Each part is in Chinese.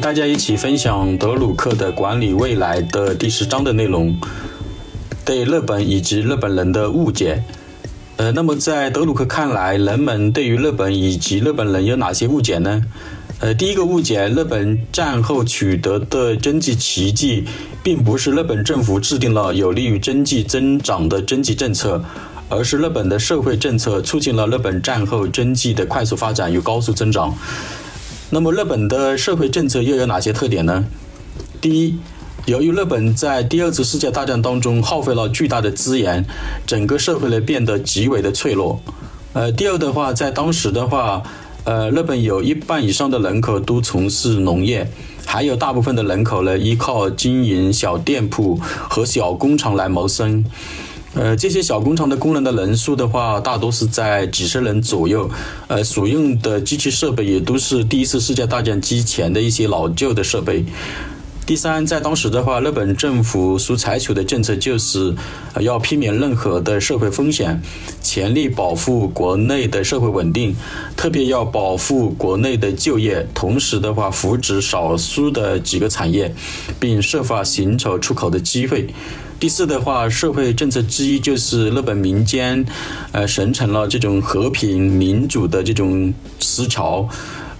大家一起分享德鲁克的《管理未来》的第十章的内容，对日本以及日本人的误解。呃，那么在德鲁克看来，人们对于日本以及日本人有哪些误解呢？呃，第一个误解，日本战后取得的经济奇迹，并不是日本政府制定了有利于经济增长的经济政策，而是日本的社会政策促进了日本战后经济的快速发展与高速增长。那么，日本的社会政策又有哪些特点呢？第一，由于日本在第二次世界大战当中耗费了巨大的资源，整个社会呢变得极为的脆弱。呃，第二的话，在当时的话。呃，日本有一半以上的人口都从事农业，还有大部分的人口呢依靠经营小店铺和小工厂来谋生。呃，这些小工厂的工人的人数的话，大多是在几十人左右。呃，所用的机器设备也都是第一次世界大战之前的一些老旧的设备。第三，在当时的话，日本政府所采取的政策就是要避免任何的社会风险，全力保护国内的社会稳定，特别要保护国内的就业，同时的话扶植少数的几个产业，并设法寻求出口的机会。第四的话，社会政策之一就是日本民间呃形成了这种和平民主的这种思潮，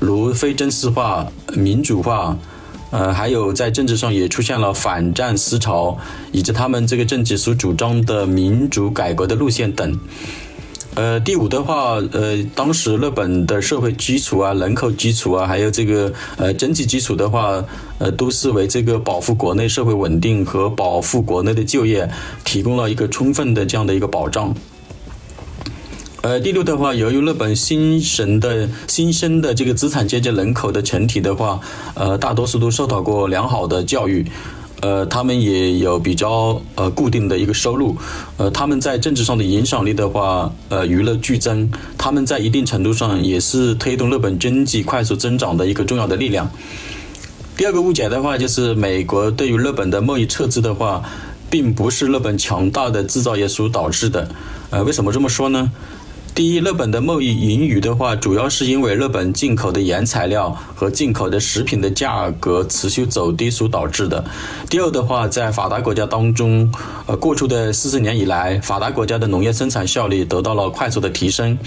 如非正式化、民主化。呃，还有在政治上也出现了反战思潮，以及他们这个政治所主张的民主改革的路线等。呃，第五的话，呃，当时日本的社会基础啊、人口基础啊，还有这个呃经济基础的话，呃，都是为这个保护国内社会稳定和保护国内的就业提供了一个充分的这样的一个保障。呃，第六的话，由于日本新生的新生的这个资产阶级人口的群体的话，呃，大多数都受到过良好的教育，呃，他们也有比较呃固定的一个收入，呃，他们在政治上的影响力的话，呃，娱乐剧增，他们在一定程度上也是推动日本经济快速增长的一个重要的力量。第二个误解的话，就是美国对于日本的贸易撤资的话，并不是日本强大的制造业所导致的，呃，为什么这么说呢？第一，日本的贸易盈余的话，主要是因为日本进口的原材料和进口的食品的价格持续走低所导致的。第二的话，在发达国家当中，呃，过去的四十年以来，发达国家的农业生产效率得到了快速的提升，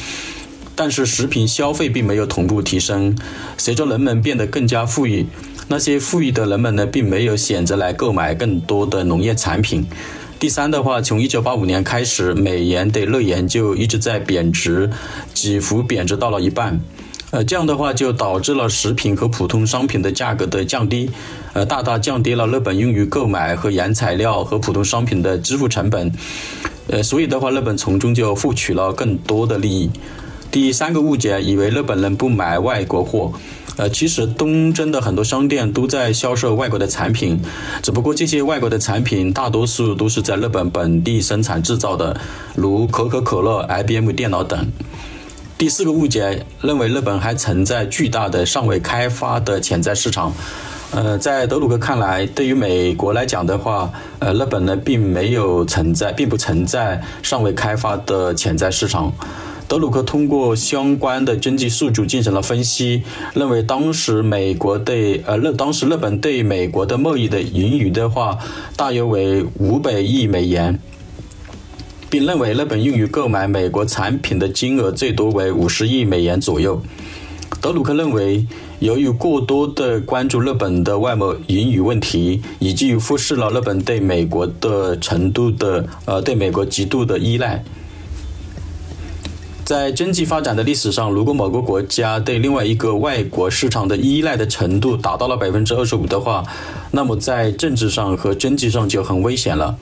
但是食品消费并没有同步提升。随着人们变得更加富裕，那些富裕的人们呢，并没有选择来购买更多的农业产品。第三的话，从一九八五年开始，美元对日元就一直在贬值，几乎贬值到了一半。呃，这样的话就导致了食品和普通商品的价格的降低，呃，大大降低了日本用于购买和原材料和普通商品的支付成本。呃，所以的话，日本从中就获取了更多的利益。第三个误解，以为日本人不买外国货。呃，其实东真的很多商店都在销售外国的产品，只不过这些外国的产品大多数都是在日本本地生产制造的，如可口可乐、IBM 电脑等。第四个误解认为日本还存在巨大的尚未开发的潜在市场。呃，在德鲁克看来，对于美国来讲的话，呃，日本呢并没有存在，并不存在尚未开发的潜在市场。德鲁克通过相关的经济数据进行了分析，认为当时美国对呃日当时日本对美国的贸易的盈余的话，大约为五百亿美元，并认为日本用于购买美国产品的金额最多为五十亿美元左右。德鲁克认为，由于过多的关注日本的外贸盈余问题，以及忽视了日本对美国的程度的呃对美国极度的依赖。在经济发展的历史上，如果某个国家对另外一个外国市场的依赖的程度达到了百分之二十五的话，那么在政治上和经济上就很危险了。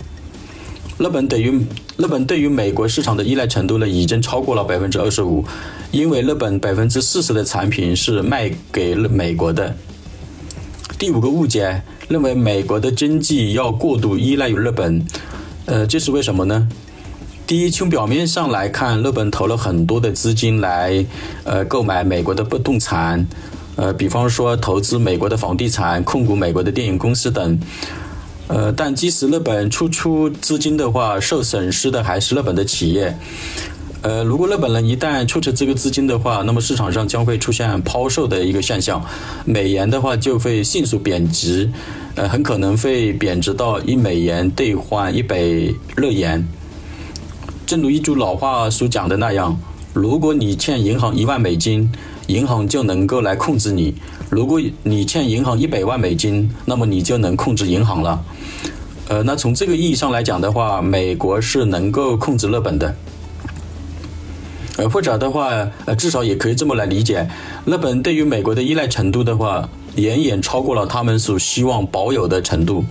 日本对于日本对于美国市场的依赖程度呢，已经超过了百分之二十五，因为日本百分之四十的产品是卖给美国的。第五个误解认为美国的经济要过度依赖于日本，呃，这是为什么呢？第一，从表面上来看，日本投了很多的资金来，呃，购买美国的不动产，呃，比方说投资美国的房地产、控股美国的电影公司等，呃，但即使日本出出资金的话，受损失的还是日本的企业，呃，如果日本人一旦出出这个资金的话，那么市场上将会出现抛售的一个现象，美元的话就会迅速贬值，呃，很可能会贬值到一美元兑换一百日元。正如一句老话所讲的那样，如果你欠银行一万美金，银行就能够来控制你；如果你欠银行一百万美金，那么你就能控制银行了。呃，那从这个意义上来讲的话，美国是能够控制日本的。呃，或者的话，呃，至少也可以这么来理解，日本对于美国的依赖程度的话，远远超过了他们所希望保有的程度。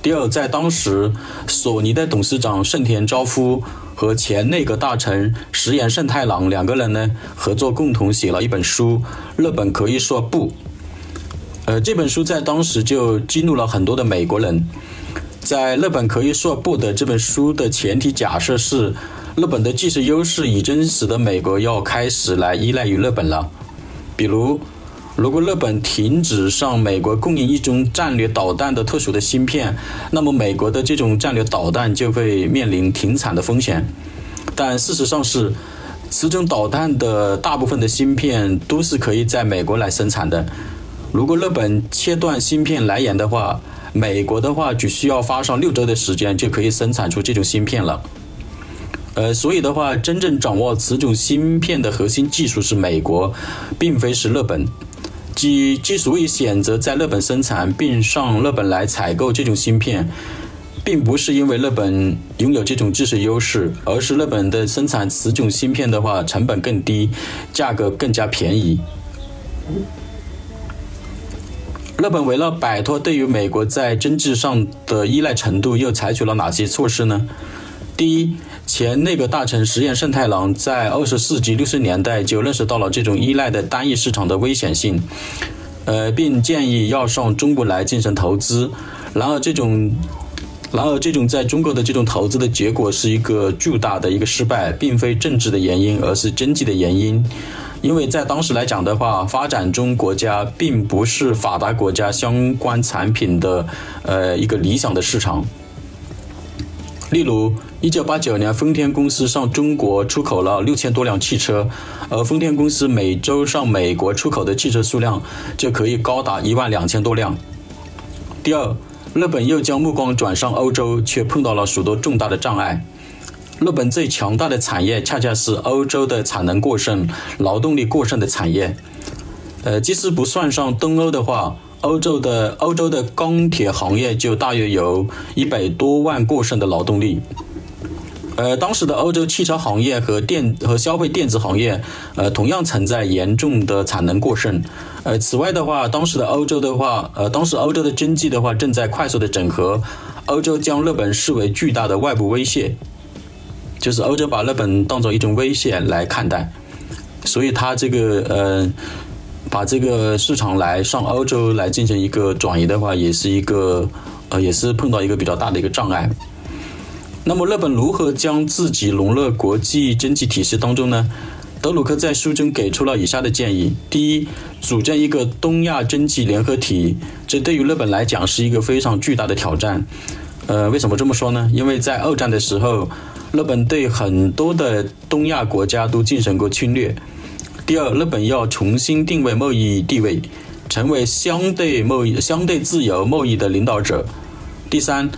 第二，在当时，索尼的董事长盛田昭夫和前内阁大臣石原慎太郎两个人呢，合作共同写了一本书《日本可以说不》。呃，这本书在当时就激怒了很多的美国人。在日本可以说不的这本书的前提假设是。日本的技术优势已经使得美国要开始来依赖于日本了。比如，如果日本停止向美国供应一种战略导弹的特殊的芯片，那么美国的这种战略导弹就会面临停产的风险。但事实上是，此种导弹的大部分的芯片都是可以在美国来生产的。如果日本切断芯片来源的话，美国的话只需要花上六周的时间就可以生产出这种芯片了。呃，所以的话，真正掌握此种芯片的核心技术是美国，并非是日本。即之所以选择在日本生产，并上日本来采购这种芯片，并不是因为日本拥有这种技术优势，而是日本的生产此种芯片的话，成本更低，价格更加便宜。日本为了摆脱对于美国在经济上的依赖程度，又采取了哪些措施呢？第一，前内阁大臣石原慎太郎在二十世纪六十年代就认识到了这种依赖的单一市场的危险性，呃，并建议要上中国来进行投资。然而，这种，然而这种在中国的这种投资的结果是一个巨大的一个失败，并非政治的原因，而是经济的原因。因为在当时来讲的话，发展中国家并不是发达国家相关产品的呃一个理想的市场。例如，一九八九年，丰田公司向中国出口了六千多辆汽车，而丰田公司每周上美国出口的汽车数量就可以高达一万两千多辆。第二，日本又将目光转向欧洲，却碰到了许多重大的障碍。日本最强大的产业恰恰是欧洲的产能过剩、劳动力过剩的产业。呃，即使不算上东欧的话。欧洲的欧洲的钢铁行业就大约有一百多万过剩的劳动力，呃，当时的欧洲汽车行业和电和消费电子行业，呃，同样存在严重的产能过剩。呃，此外的话，当时的欧洲的话，呃，当时欧洲的经济的话正在快速的整合，欧洲将日本视为巨大的外部威胁，就是欧洲把日本当做一种威胁来看待，所以它这个呃。把这个市场来上欧洲来进行一个转移的话，也是一个呃，也是碰到一个比较大的一个障碍。那么日本如何将自己融入国际经济体系当中呢？德鲁克在书中给出了以下的建议：第一，组建一个东亚经济联合体，这对于日本来讲是一个非常巨大的挑战。呃，为什么这么说呢？因为在二战的时候，日本对很多的东亚国家都进行过侵略。第二，日本要重新定位贸易地位，成为相对贸易、相对自由贸易的领导者。第三，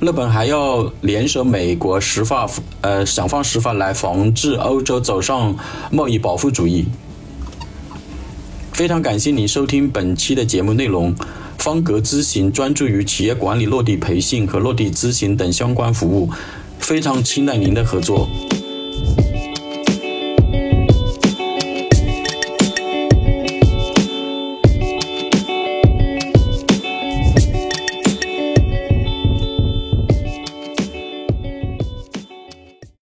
日本还要联手美国，石化呃想方设法来防止欧洲走上贸易保护主义。非常感谢您收听本期的节目内容。方格咨询专注于企业管理落地培训和落地咨询等相关服务，非常期待您的合作。